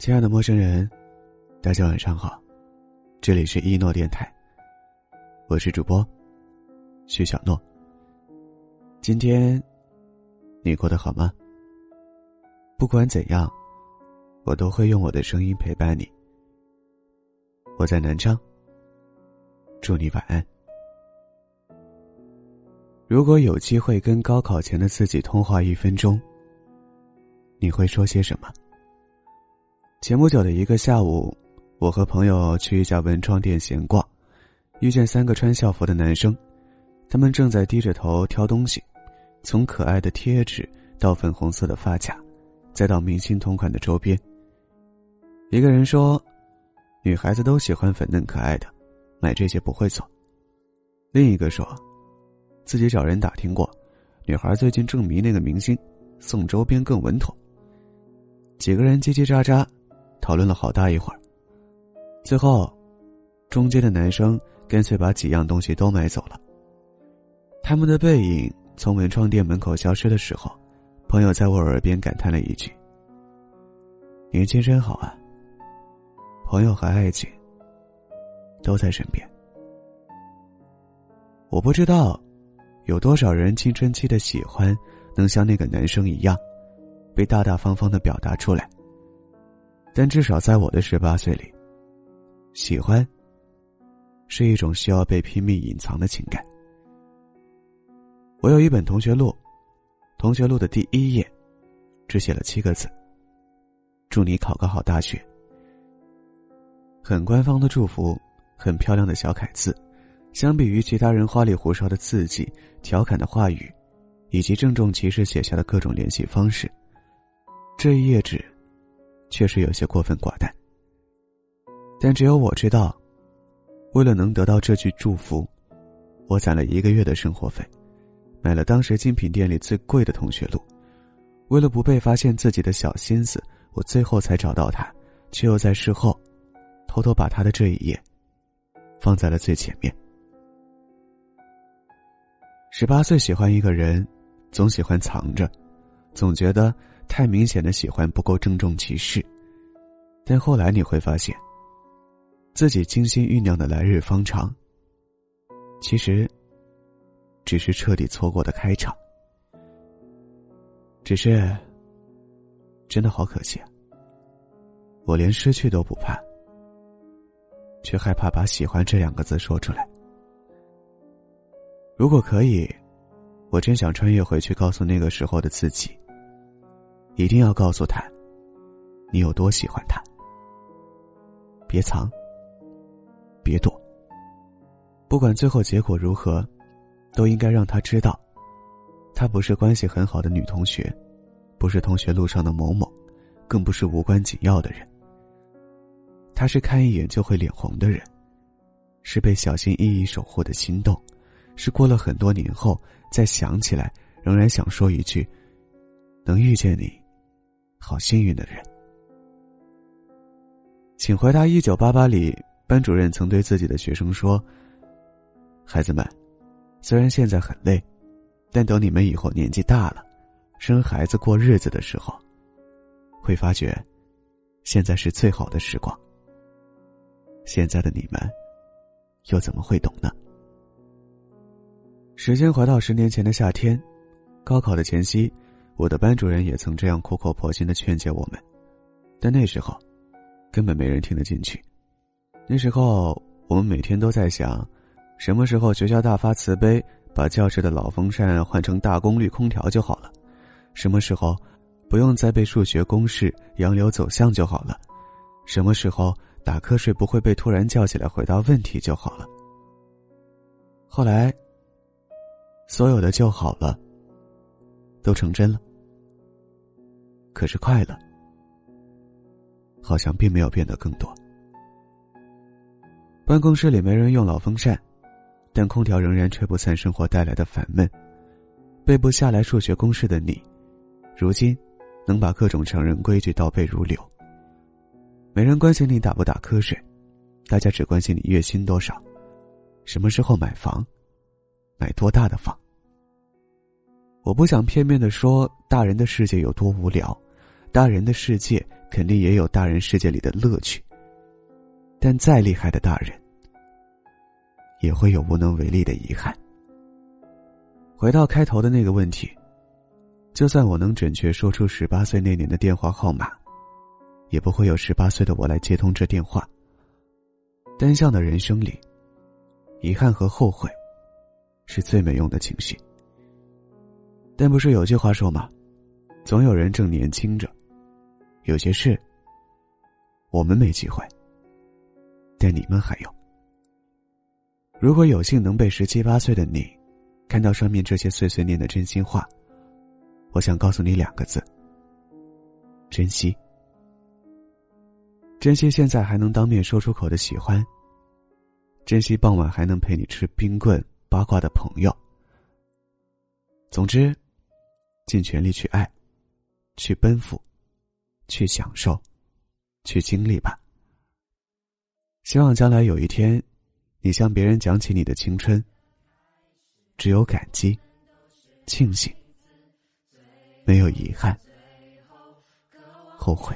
亲爱的陌生人，大家晚上好，这里是一诺电台，我是主播徐小诺。今天你过得好吗？不管怎样，我都会用我的声音陪伴你。我在南昌，祝你晚安。如果有机会跟高考前的自己通话一分钟，你会说些什么？前不久的一个下午，我和朋友去一家文创店闲逛，遇见三个穿校服的男生，他们正在低着头挑东西，从可爱的贴纸到粉红色的发卡，再到明星同款的周边。一个人说：“女孩子都喜欢粉嫩可爱的，买这些不会错。”另一个说：“自己找人打听过，女孩最近正迷那个明星，送周边更稳妥。”几个人叽叽喳喳。讨论了好大一会儿，最后，中间的男生干脆把几样东西都买走了。他们的背影从文创店门口消失的时候，朋友在我耳边感叹了一句：“年轻真好啊。”朋友和爱情都在身边。我不知道，有多少人青春期的喜欢能像那个男生一样，被大大方方的表达出来。但至少在我的十八岁里，喜欢是一种需要被拼命隐藏的情感。我有一本同学录，同学录的第一页，只写了七个字：“祝你考个好大学。”很官方的祝福，很漂亮的小楷字，相比于其他人花里胡哨的字迹、调侃的话语，以及郑重其事写下的各种联系方式，这一页纸。确实有些过分寡淡，但只有我知道，为了能得到这句祝福，我攒了一个月的生活费，买了当时精品店里最贵的同学录，为了不被发现自己的小心思，我最后才找到他，却又在事后，偷偷把他的这一页，放在了最前面。十八岁喜欢一个人，总喜欢藏着，总觉得。太明显的喜欢不够郑重其事，但后来你会发现，自己精心酝酿的来日方长，其实只是彻底错过的开场。只是，真的好可惜啊！我连失去都不怕，却害怕把“喜欢”这两个字说出来。如果可以，我真想穿越回去，告诉那个时候的自己。一定要告诉他，你有多喜欢他。别藏，别躲。不管最后结果如何，都应该让他知道，他不是关系很好的女同学，不是同学路上的某某，更不是无关紧要的人。他是看一眼就会脸红的人，是被小心翼翼守护的心动，是过了很多年后再想起来仍然想说一句：能遇见你。好幸运的人，请回答：一九八八里，班主任曾对自己的学生说：“孩子们，虽然现在很累，但等你们以后年纪大了，生孩子过日子的时候，会发觉，现在是最好的时光。现在的你们，又怎么会懂呢？”时间回到十年前的夏天，高考的前夕。我的班主任也曾这样苦口婆心的劝诫我们，但那时候，根本没人听得进去。那时候，我们每天都在想，什么时候学校大发慈悲，把教室的老风扇换成大功率空调就好了；什么时候，不用再背数学公式、洋流走向就好了；什么时候打瞌睡不会被突然叫起来回答问题就好了。后来，所有的就好了，都成真了。可是快乐，好像并没有变得更多。办公室里没人用老风扇，但空调仍然吹不散生活带来的烦闷。背不下来数学公式的你，如今能把各种成人规矩倒背如流。没人关心你打不打瞌睡，大家只关心你月薪多少，什么时候买房，买多大的房。我不想片面的说大人的世界有多无聊，大人的世界肯定也有大人世界里的乐趣。但再厉害的大人，也会有无能为力的遗憾。回到开头的那个问题，就算我能准确说出十八岁那年的电话号码，也不会有十八岁的我来接通这电话。单向的人生里，遗憾和后悔，是最没用的情绪。但不是有句话说吗？总有人正年轻着，有些事，我们没机会，但你们还有。如果有幸能被十七八岁的你，看到上面这些碎碎念的真心话，我想告诉你两个字：珍惜。珍惜现在还能当面说出口的喜欢。珍惜傍晚还能陪你吃冰棍八卦的朋友。总之。尽全力去爱，去奔赴，去享受，去经历吧。希望将来有一天，你向别人讲起你的青春，只有感激、庆幸，没有遗憾、后悔。